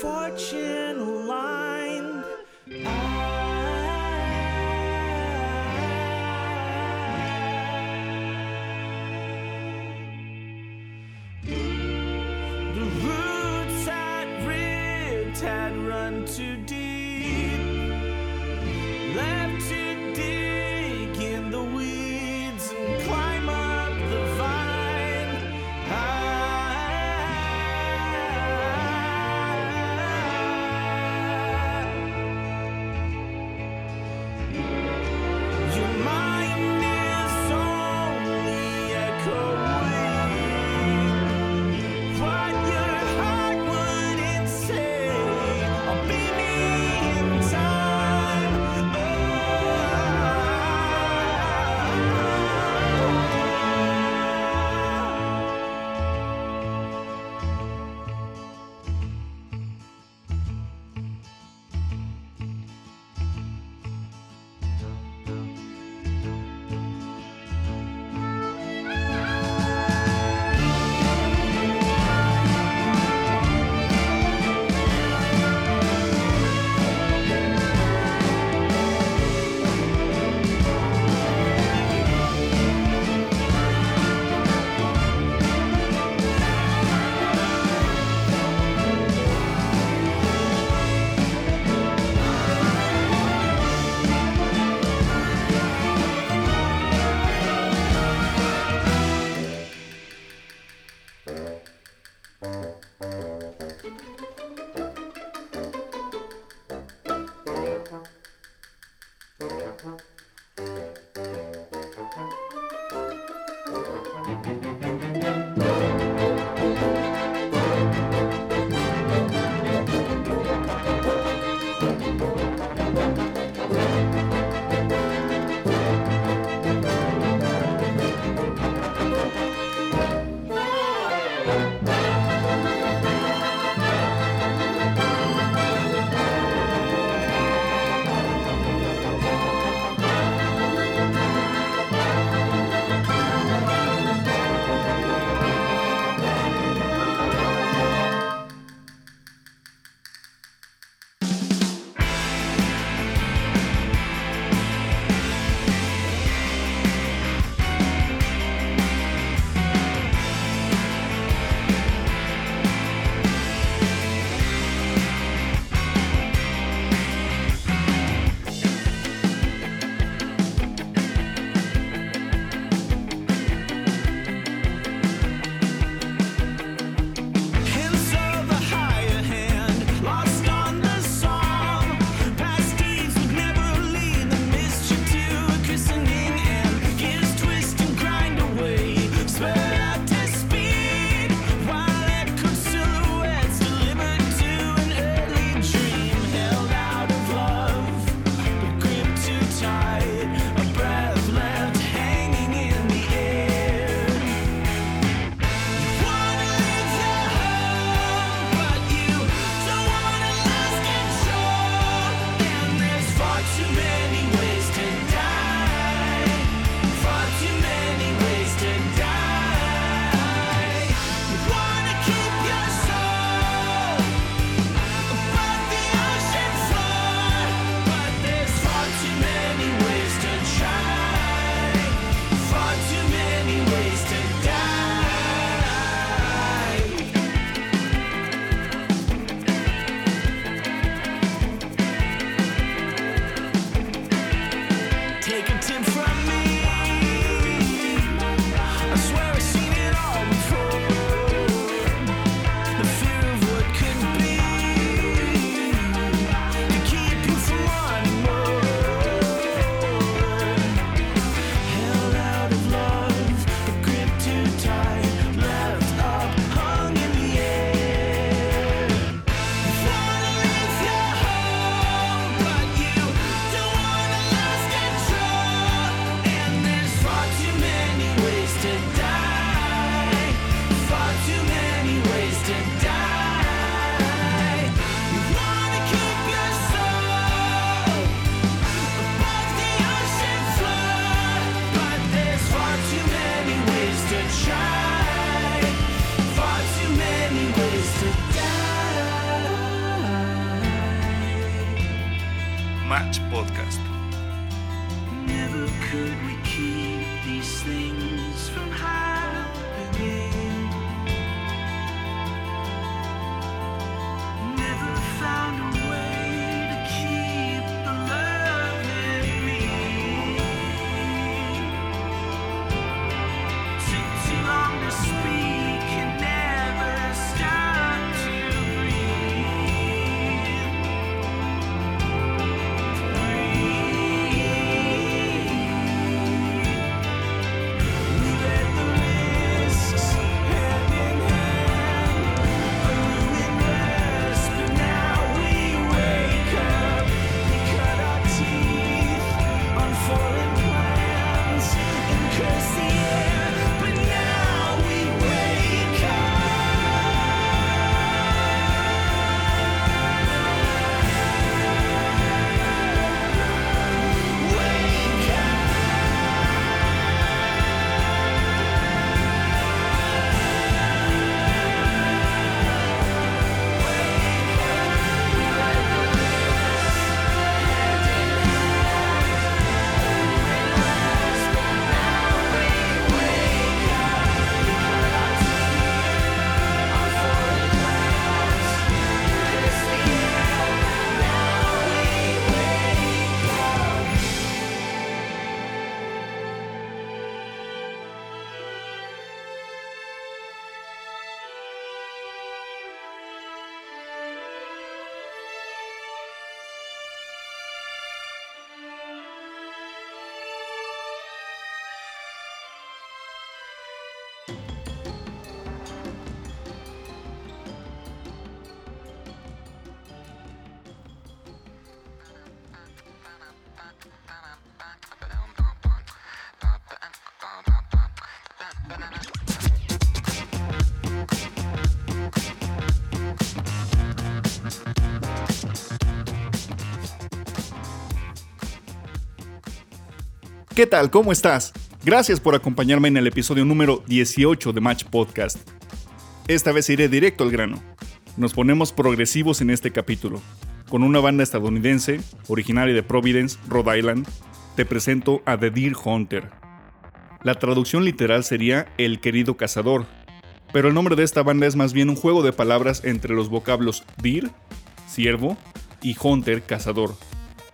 fortune aligned. The roots ripped had run too deep. ¿Qué tal? ¿Cómo estás? Gracias por acompañarme en el episodio número 18 de Match Podcast. Esta vez iré directo al grano. Nos ponemos progresivos en este capítulo. Con una banda estadounidense, originaria de Providence, Rhode Island, te presento a The Deer Hunter. La traducción literal sería El querido cazador, pero el nombre de esta banda es más bien un juego de palabras entre los vocablos deer, ciervo, y hunter, cazador,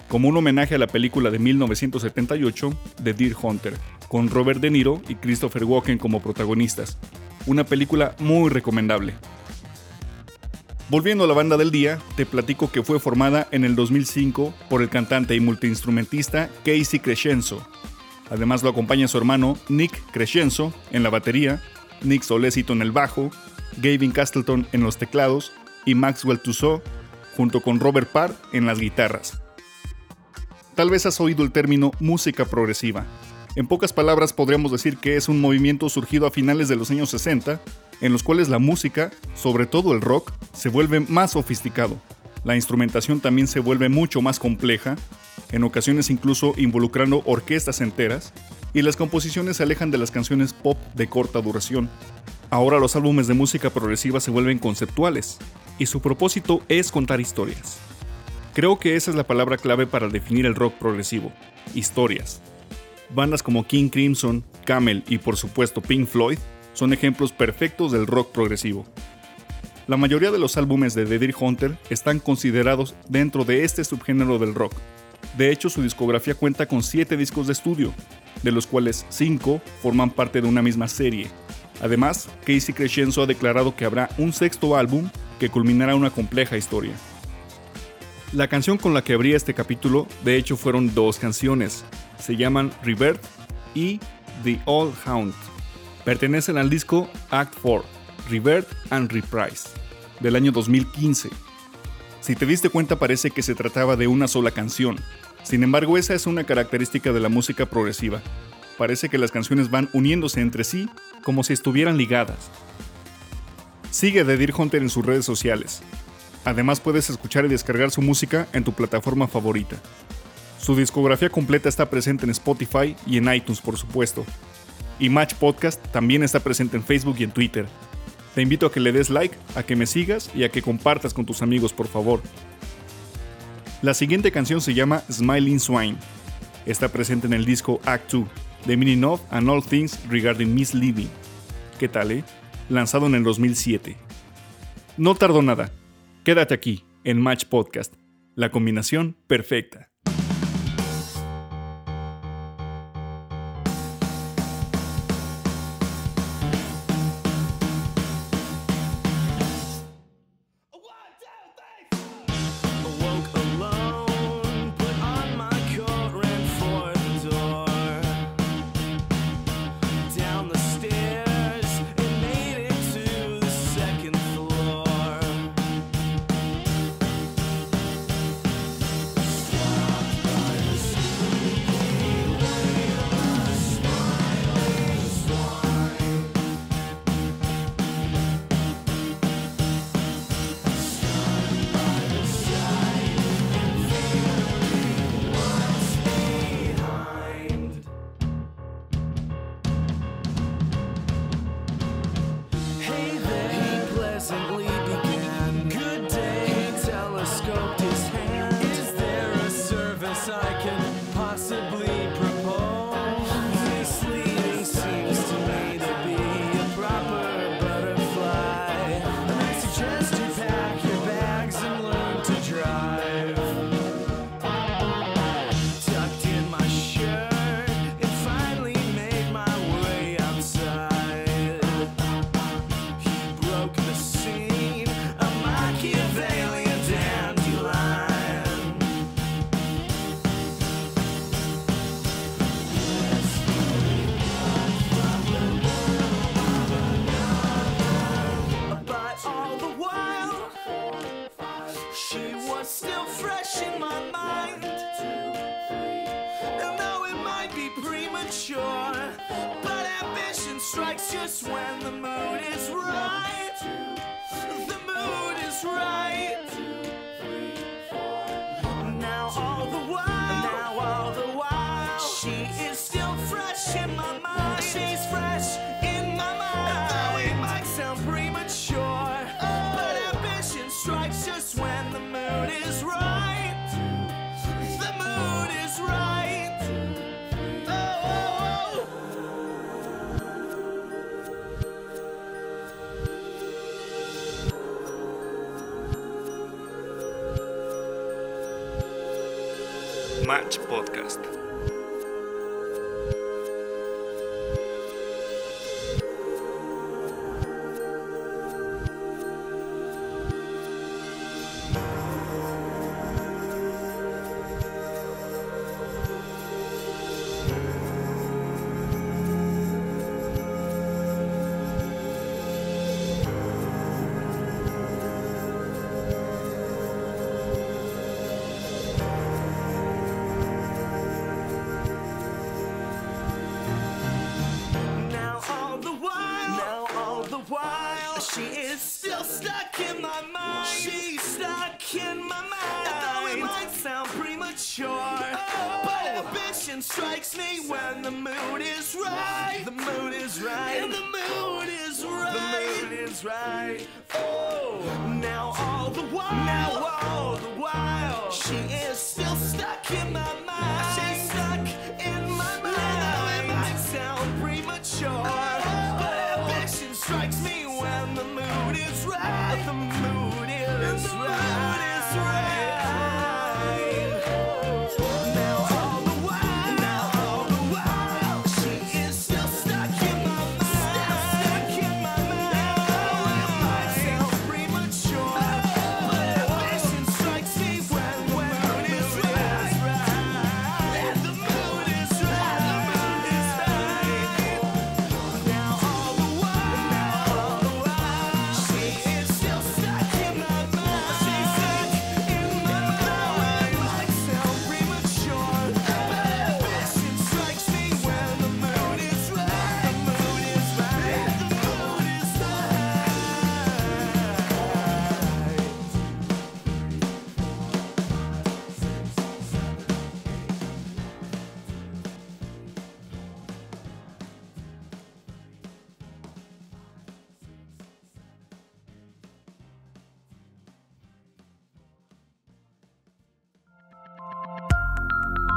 como un homenaje a la película de 1978 The Deer Hunter, con Robert De Niro y Christopher Walken como protagonistas. Una película muy recomendable. Volviendo a la banda del día, te platico que fue formada en el 2005 por el cantante y multiinstrumentista Casey Crescenzo. Además lo acompaña su hermano Nick Crescenzo en la batería, Nick Solecito en el bajo, Gavin Castleton en los teclados y Maxwell Tussaud junto con Robert Parr en las guitarras. Tal vez has oído el término música progresiva. En pocas palabras podríamos decir que es un movimiento surgido a finales de los años 60, en los cuales la música, sobre todo el rock, se vuelve más sofisticado. La instrumentación también se vuelve mucho más compleja, en ocasiones incluso involucrando orquestas enteras, y las composiciones se alejan de las canciones pop de corta duración. Ahora los álbumes de música progresiva se vuelven conceptuales, y su propósito es contar historias. Creo que esa es la palabra clave para definir el rock progresivo, historias. Bandas como King Crimson, Camel y por supuesto Pink Floyd son ejemplos perfectos del rock progresivo. La mayoría de los álbumes de The Deer Hunter están considerados dentro de este subgénero del rock. De hecho, su discografía cuenta con 7 discos de estudio, de los cuales 5 forman parte de una misma serie. Además, Casey Crescenzo ha declarado que habrá un sexto álbum que culminará una compleja historia. La canción con la que abría este capítulo, de hecho, fueron dos canciones. Se llaman Revert y The Old Hound. Pertenecen al disco Act 4, Revert and Reprise, del año 2015. Si te diste cuenta parece que se trataba de una sola canción. Sin embargo, esa es una característica de la música progresiva. Parece que las canciones van uniéndose entre sí como si estuvieran ligadas. Sigue a The Hunter en sus redes sociales. Además puedes escuchar y descargar su música en tu plataforma favorita. Su discografía completa está presente en Spotify y en iTunes, por supuesto. Y Match Podcast también está presente en Facebook y en Twitter. Te invito a que le des like, a que me sigas y a que compartas con tus amigos, por favor. La siguiente canción se llama Smiling Swine. Está presente en el disco Act 2, The Meaning and All Things Regarding Miss Living. ¿Qué tal, eh? Lanzado en el 2007. No tardó nada, Quédate aquí en Match Podcast, la combinación perfecta. possibly just when the moon is right. Match Podcast. Ambition strikes me when the mood is right. The mood is right. And the mood is right. The mood is right. Oh, now all the while, now all the while, she is still stuck in my mind.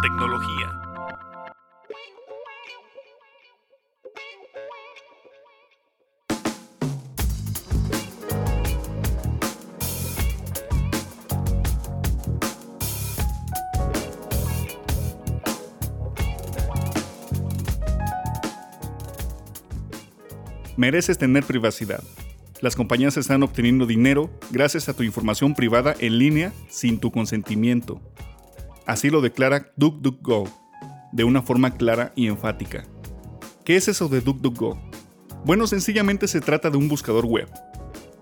Tecnología. Mereces tener privacidad. Las compañías están obteniendo dinero gracias a tu información privada en línea sin tu consentimiento. Así lo declara DuckDuckGo, de una forma clara y enfática. ¿Qué es eso de DuckDuckGo? Bueno, sencillamente se trata de un buscador web.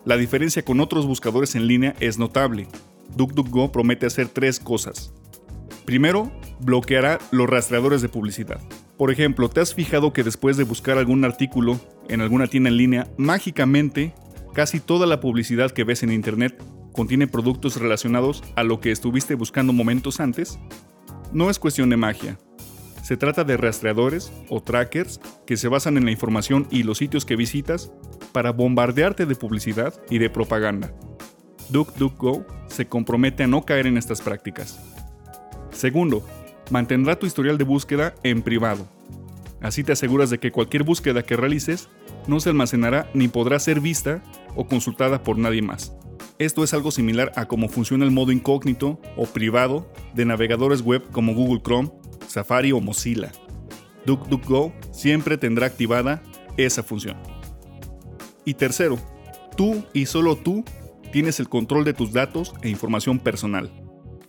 La diferencia con otros buscadores en línea es notable. DuckDuckGo promete hacer tres cosas. Primero, bloqueará los rastreadores de publicidad. Por ejemplo, ¿te has fijado que después de buscar algún artículo en alguna tienda en línea, mágicamente casi toda la publicidad que ves en Internet contiene productos relacionados a lo que estuviste buscando momentos antes? No es cuestión de magia. Se trata de rastreadores o trackers que se basan en la información y los sitios que visitas para bombardearte de publicidad y de propaganda. DuckDuckGo se compromete a no caer en estas prácticas. Segundo, mantendrá tu historial de búsqueda en privado. Así te aseguras de que cualquier búsqueda que realices no se almacenará ni podrá ser vista o consultada por nadie más. Esto es algo similar a cómo funciona el modo incógnito o privado de navegadores web como Google Chrome, Safari o Mozilla. DuckDuckGo siempre tendrá activada esa función. Y tercero, tú y solo tú tienes el control de tus datos e información personal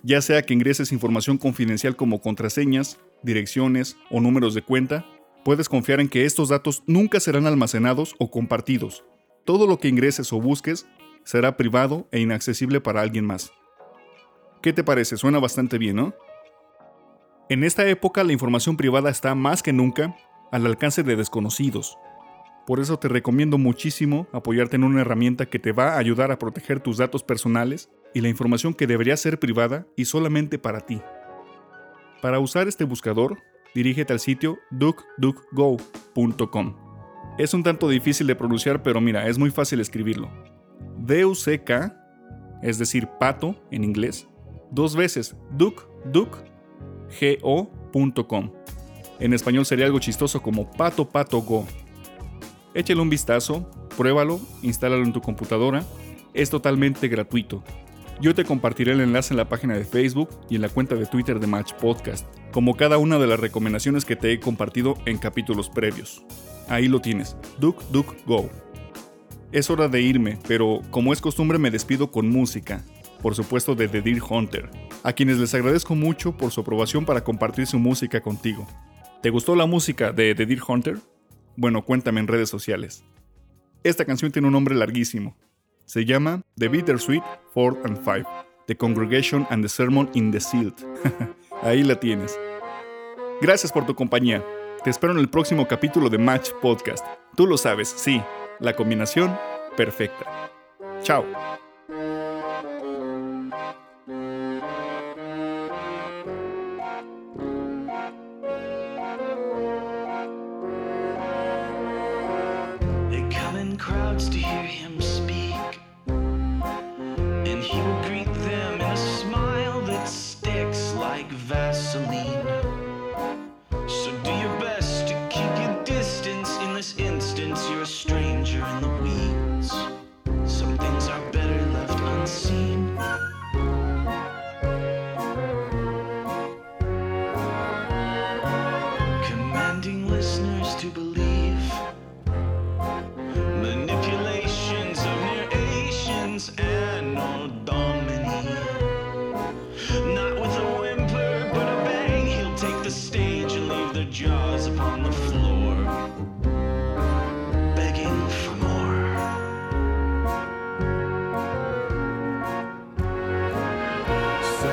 ya sea que ingreses información confidencial como contraseñas, direcciones o números de cuenta, puedes confiar en que estos datos nunca serán almacenados o compartidos. Todo lo que ingreses o busques será privado e inaccesible para alguien más. ¿Qué te parece? Suena bastante bien, ¿no? En esta época la información privada está más que nunca al alcance de desconocidos. Por eso te recomiendo muchísimo apoyarte en una herramienta que te va a ayudar a proteger tus datos personales y la información que debería ser privada y solamente para ti. Para usar este buscador, dirígete al sitio duckduckgo.com. Es un tanto difícil de pronunciar, pero mira, es muy fácil escribirlo. D-U-C-K, es decir, pato en inglés, dos veces duckduckgo.com. En español sería algo chistoso como pato pato go. Échale un vistazo, pruébalo, instálalo en tu computadora. Es totalmente gratuito. Yo te compartiré el enlace en la página de Facebook y en la cuenta de Twitter de Match Podcast, como cada una de las recomendaciones que te he compartido en capítulos previos. Ahí lo tienes, Duck Duck Go. Es hora de irme, pero como es costumbre me despido con música, por supuesto de The Deer Hunter, a quienes les agradezco mucho por su aprobación para compartir su música contigo. ¿Te gustó la música de The Deer Hunter? Bueno, cuéntame en redes sociales. Esta canción tiene un nombre larguísimo, se llama The Bittersweet Fourth and Five, The Congregation and the Sermon in the Silt. Ahí la tienes. Gracias por tu compañía. Te espero en el próximo capítulo de Match Podcast. Tú lo sabes, sí, la combinación perfecta. Chao.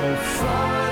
so far.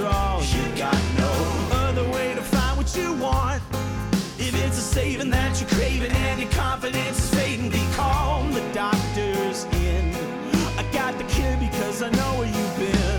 All, you got no other way to find what you want. If it's a saving that you're craving and your confidence is fading, be calm. The doctor's in. I got the cure because I know where you've been.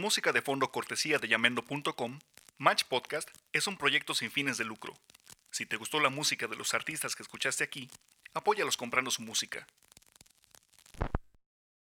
Música de fondo cortesía de yamendo.com, Match Podcast es un proyecto sin fines de lucro. Si te gustó la música de los artistas que escuchaste aquí, apóyalos comprando su música.